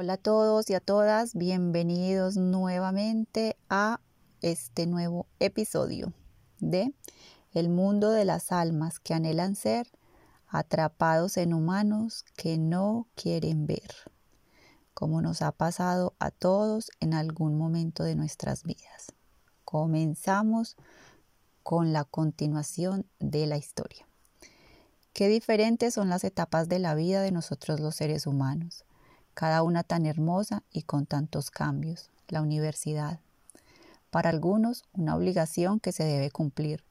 Hola a todos y a todas, bienvenidos nuevamente a este nuevo episodio de El mundo de las almas que anhelan ser atrapados en humanos que no quieren ver, como nos ha pasado a todos en algún momento de nuestras vidas. Comenzamos con la continuación de la historia. Qué diferentes son las etapas de la vida de nosotros los seres humanos cada una tan hermosa y con tantos cambios, la universidad. Para algunos, una obligación que se debe cumplir,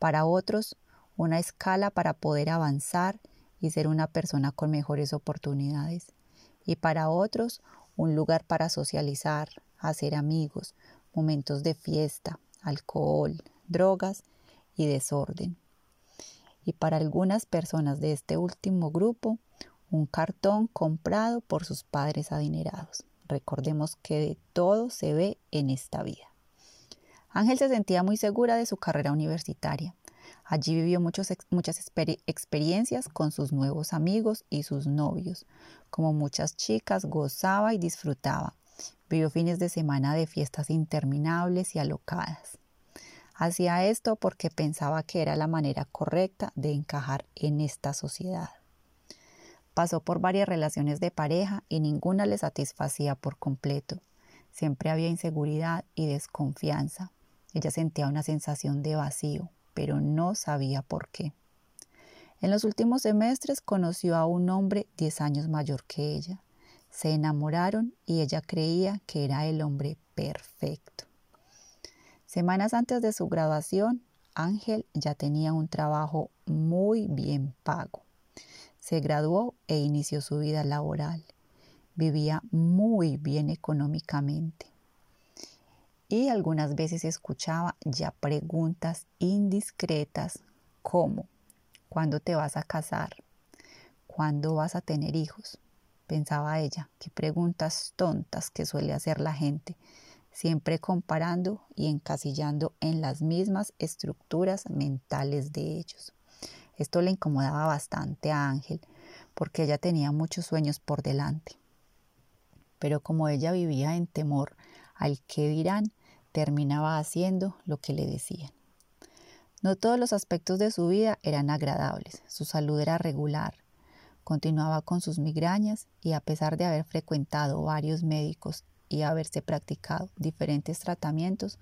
para otros, una escala para poder avanzar y ser una persona con mejores oportunidades, y para otros, un lugar para socializar, hacer amigos, momentos de fiesta, alcohol, drogas y desorden. Y para algunas personas de este último grupo, un cartón comprado por sus padres adinerados. Recordemos que de todo se ve en esta vida. Ángel se sentía muy segura de su carrera universitaria. Allí vivió muchas experiencias con sus nuevos amigos y sus novios. Como muchas chicas, gozaba y disfrutaba. Vivió fines de semana de fiestas interminables y alocadas. Hacía esto porque pensaba que era la manera correcta de encajar en esta sociedad. Pasó por varias relaciones de pareja y ninguna le satisfacía por completo. Siempre había inseguridad y desconfianza. Ella sentía una sensación de vacío, pero no sabía por qué. En los últimos semestres conoció a un hombre diez años mayor que ella. Se enamoraron y ella creía que era el hombre perfecto. Semanas antes de su graduación, Ángel ya tenía un trabajo muy bien pago. Se graduó e inició su vida laboral. Vivía muy bien económicamente. Y algunas veces escuchaba ya preguntas indiscretas como ¿cuándo te vas a casar? ¿Cuándo vas a tener hijos? Pensaba ella, qué preguntas tontas que suele hacer la gente, siempre comparando y encasillando en las mismas estructuras mentales de ellos. Esto le incomodaba bastante a Ángel porque ella tenía muchos sueños por delante. Pero como ella vivía en temor al que dirán, terminaba haciendo lo que le decían. No todos los aspectos de su vida eran agradables, su salud era regular, continuaba con sus migrañas y a pesar de haber frecuentado varios médicos y haberse practicado diferentes tratamientos,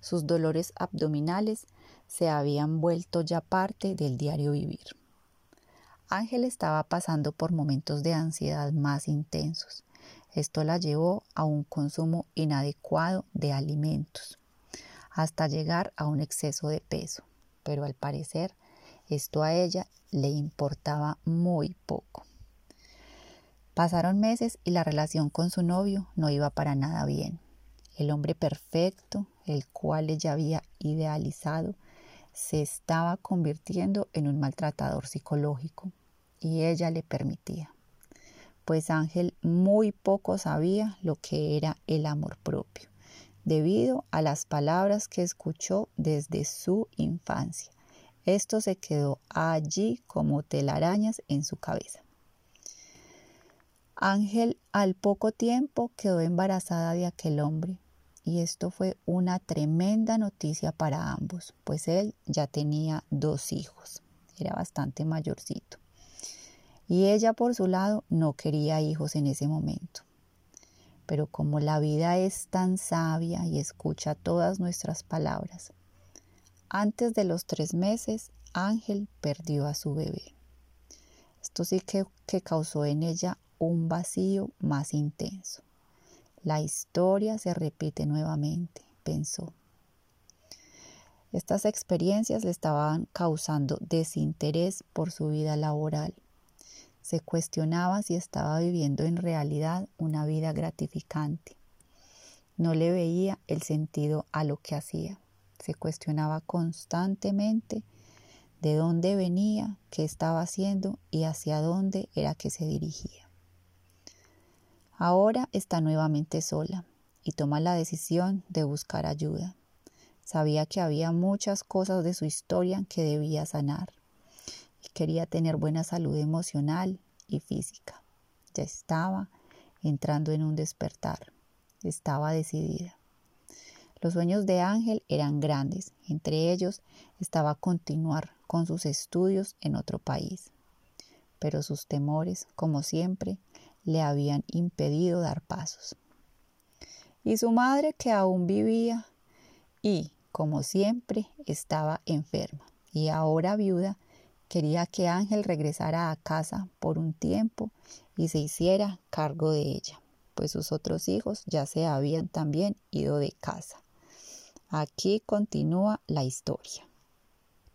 sus dolores abdominales se habían vuelto ya parte del diario vivir. Ángel estaba pasando por momentos de ansiedad más intensos. Esto la llevó a un consumo inadecuado de alimentos, hasta llegar a un exceso de peso. Pero al parecer esto a ella le importaba muy poco. Pasaron meses y la relación con su novio no iba para nada bien. El hombre perfecto, el cual ella había idealizado, se estaba convirtiendo en un maltratador psicológico y ella le permitía. Pues Ángel muy poco sabía lo que era el amor propio, debido a las palabras que escuchó desde su infancia. Esto se quedó allí como telarañas en su cabeza. Ángel al poco tiempo quedó embarazada de aquel hombre y esto fue una tremenda noticia para ambos, pues él ya tenía dos hijos, era bastante mayorcito. Y ella por su lado no quería hijos en ese momento. Pero como la vida es tan sabia y escucha todas nuestras palabras, antes de los tres meses Ángel perdió a su bebé. Esto sí que, que causó en ella un vacío más intenso. La historia se repite nuevamente, pensó. Estas experiencias le estaban causando desinterés por su vida laboral. Se cuestionaba si estaba viviendo en realidad una vida gratificante. No le veía el sentido a lo que hacía. Se cuestionaba constantemente de dónde venía, qué estaba haciendo y hacia dónde era que se dirigía. Ahora está nuevamente sola y toma la decisión de buscar ayuda. Sabía que había muchas cosas de su historia que debía sanar y quería tener buena salud emocional y física. Ya estaba entrando en un despertar. Estaba decidida. Los sueños de Ángel eran grandes, entre ellos estaba continuar con sus estudios en otro país. Pero sus temores, como siempre, le habían impedido dar pasos. Y su madre, que aún vivía y, como siempre, estaba enferma y ahora viuda, quería que Ángel regresara a casa por un tiempo y se hiciera cargo de ella, pues sus otros hijos ya se habían también ido de casa. Aquí continúa la historia.